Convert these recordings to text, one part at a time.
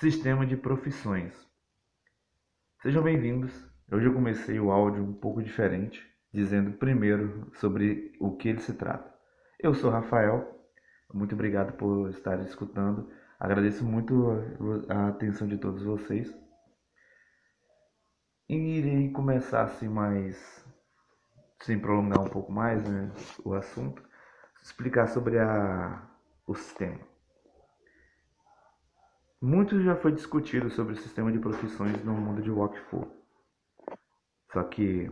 Sistema de profissões. Sejam bem-vindos. Hoje eu comecei o áudio um pouco diferente, dizendo primeiro sobre o que ele se trata. Eu sou Rafael, muito obrigado por estar escutando. Agradeço muito a atenção de todos vocês. E irei começar assim mais sem prolongar um pouco mais né, o assunto, explicar sobre a, o sistema. Muito já foi discutido sobre o sistema de profissões no mundo de Walkful. Só que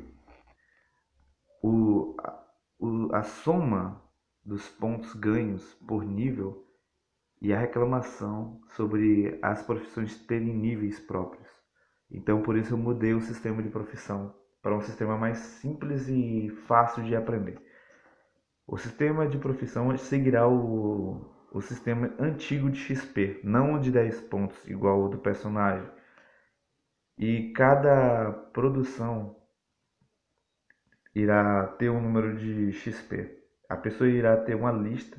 o, o, a soma dos pontos ganhos por nível e a reclamação sobre as profissões terem níveis próprios. Então, por isso eu mudei o sistema de profissão para um sistema mais simples e fácil de aprender. O sistema de profissão seguirá o, o sistema antigo de XP, não o de 10 pontos, igual o do personagem. E cada produção irá ter um número de XP. A pessoa irá ter uma lista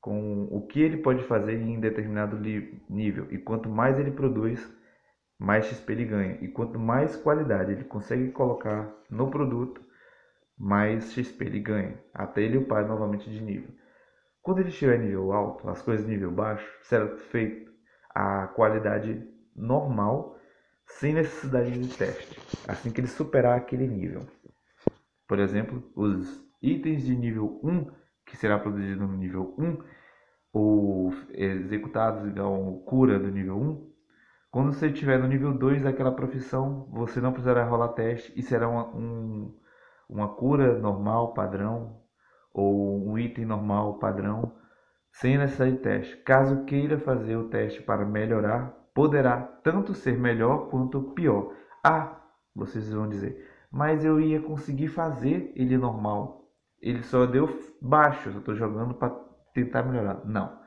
com o que ele pode fazer em determinado nível. E quanto mais ele produz, mais XP ele ganha. E quanto mais qualidade ele consegue colocar no produto, mais XP ele ganha. Até ele upar novamente de nível. Quando ele estiver em nível alto, as coisas em nível baixo, será feito a qualidade normal, sem necessidade de teste, assim que ele superar aquele nível. Por exemplo, os itens de nível 1, que será produzido no nível 1, ou executados igual cura do nível 1, quando você estiver no nível 2 daquela profissão, você não precisará rolar teste e será uma, um, uma cura normal, padrão, ou um item normal padrão sem necessidade de teste. Caso queira fazer o teste para melhorar, poderá tanto ser melhor quanto pior. Ah, vocês vão dizer, mas eu ia conseguir fazer ele normal. Ele só deu baixo, eu estou jogando para tentar melhorar. Não.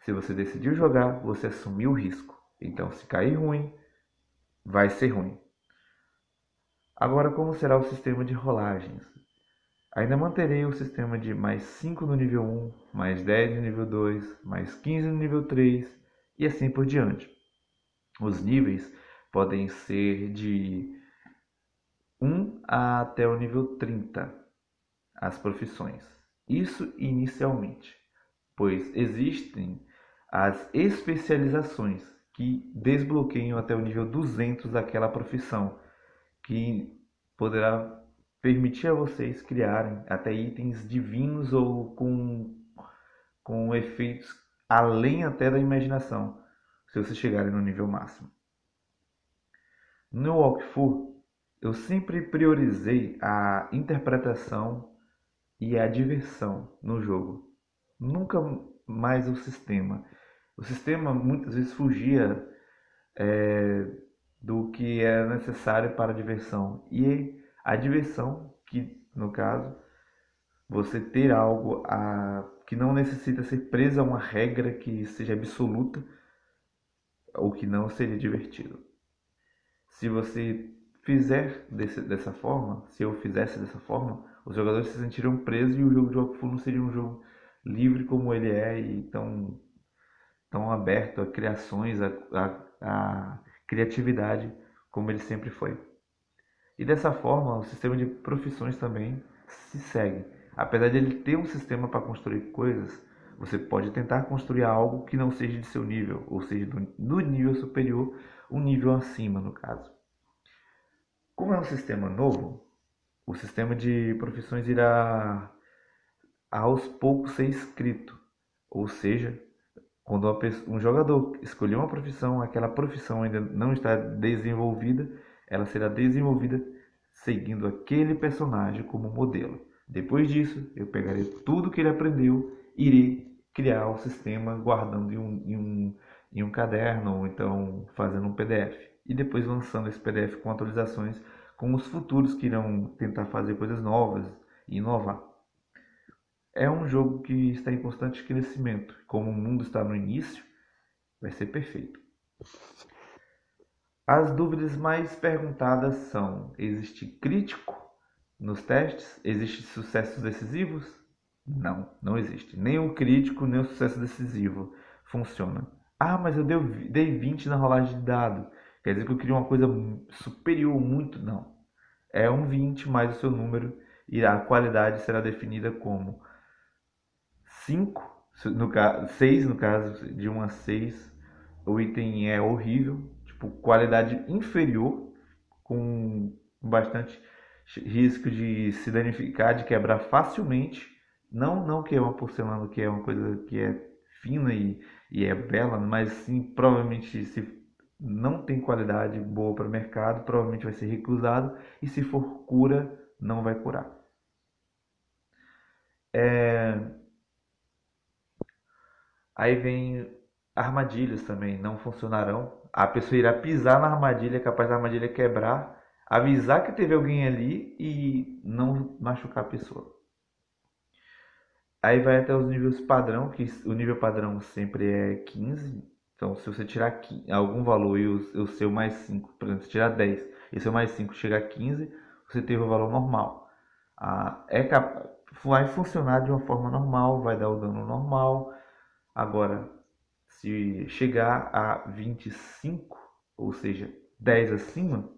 Se você decidiu jogar, você assumiu o risco. Então, se cair ruim, vai ser ruim. Agora, como será o sistema de rolagens? Ainda manterei o sistema de mais 5 no nível 1, mais 10 no nível 2, mais 15 no nível 3 e assim por diante. Os níveis podem ser de 1 até o nível 30, as profissões. Isso inicialmente, pois existem as especializações que desbloqueiam até o nível 200 daquela profissão, que poderá permitir a vocês criarem até itens divinos ou com, com efeitos além até da imaginação, se vocês chegarem no nível máximo. No Walkthrough, eu sempre priorizei a interpretação e a diversão no jogo, nunca mais o sistema. O sistema muitas vezes fugia é, do que era necessário para a diversão e a diversão, que no caso, você ter algo a, que não necessita ser preso a uma regra que seja absoluta, ou que não seria divertido. Se você fizer desse, dessa forma, se eu fizesse dessa forma, os jogadores se sentiriam presos e o jogo de Wakfu não seria um jogo livre como ele é e tão, tão aberto a criações, a, a, a criatividade como ele sempre foi. E dessa forma, o sistema de profissões também se segue. Apesar de ele ter um sistema para construir coisas, você pode tentar construir algo que não seja de seu nível, ou seja, do, nível superior, um nível acima, no caso. Como é um sistema novo, o sistema de profissões irá aos poucos ser escrito, ou seja, quando um jogador escolher uma profissão, aquela profissão ainda não está desenvolvida, ela será desenvolvida seguindo aquele personagem como modelo. Depois disso, eu pegarei tudo que ele aprendeu e irei criar o sistema guardando em um, em um, em um caderno ou então fazendo um PDF. E depois lançando esse PDF com atualizações com os futuros que irão tentar fazer coisas novas e inovar. É um jogo que está em constante crescimento. Como o mundo está no início, vai ser perfeito. As dúvidas mais perguntadas são: existe crítico nos testes? Existem sucessos decisivos? Não, não existe. Nem o crítico, nem o sucesso decisivo funciona. Ah, mas eu dei 20 na rolagem de dado. Quer dizer que eu queria uma coisa superior muito? Não. É um 20 mais o seu número e a qualidade será definida como 5, no caso, 6 no caso, de 1 a 6. O item é horrível, tipo, qualidade inferior, com bastante risco de se danificar, de quebrar facilmente. Não, não que é uma porcelana que é uma coisa que é fina e, e é bela, mas sim provavelmente se não tem qualidade boa para o mercado, provavelmente vai ser recusado e se for cura, não vai curar. É... Aí vem armadilhas também, não funcionarão. A pessoa irá pisar na armadilha, é capaz da armadilha quebrar, avisar que teve alguém ali e não machucar a pessoa. Aí vai até os níveis padrão, que o nível padrão sempre é 15. Então, se você tirar algum valor e o, seu mais 5, por exemplo, se tirar 10 e o seu mais 5 chegar a 15, você teve o valor normal. Ah, é vai funcionar de uma forma normal, vai dar o dano normal. Agora, se chegar a 25, ou seja, 10 acima,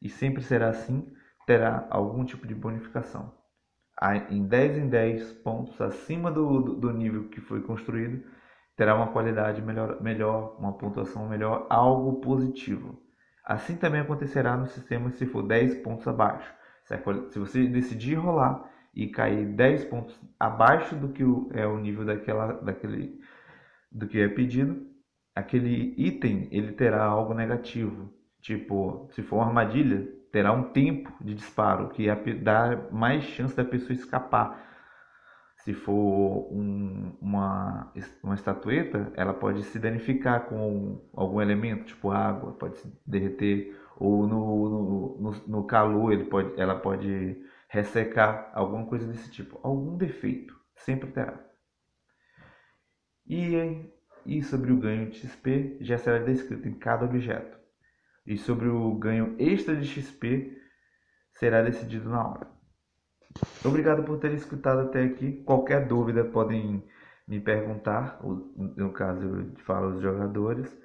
e sempre será assim, terá algum tipo de bonificação em 10 em 10 pontos acima do, do, nível que foi construído, terá uma qualidade melhor, melhor, uma pontuação melhor, algo positivo. Assim também acontecerá no sistema se for 10 pontos abaixo. Se você decidir rolar e cair 10 pontos abaixo do que é o nível daquela, daquele, do que é pedido, aquele item ele terá algo negativo. Tipo, se for uma armadilha, terá um tempo de disparo que dá mais chance da pessoa escapar. Se for um, uma, uma estatueta, ela pode se danificar com algum elemento, tipo água, pode se derreter, ou no, no, no, no calor ele pode, ela pode ressecar, alguma coisa desse tipo. Algum defeito, sempre terá. E, sobre o ganho de XP já será descrito em cada objeto e sobre o ganho extra de XP será decidido na hora. Obrigado por terem escutado até aqui. Qualquer dúvida podem me perguntar, no caso eu falo os jogadores.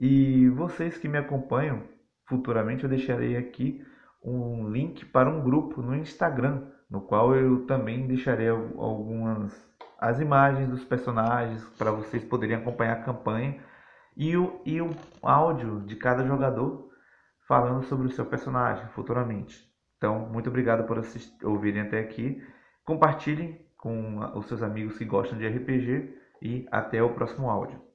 E vocês que me acompanham, futuramente eu deixarei aqui um link para um grupo no Instagram, no qual eu também deixarei algumas as imagens dos personagens para vocês poderem acompanhar a campanha e o, e o áudio de cada jogador falando sobre o seu personagem futuramente. Então, muito obrigado por assistir, ouvirem até aqui. Compartilhem com os seus amigos que gostam de RPG e até o próximo áudio.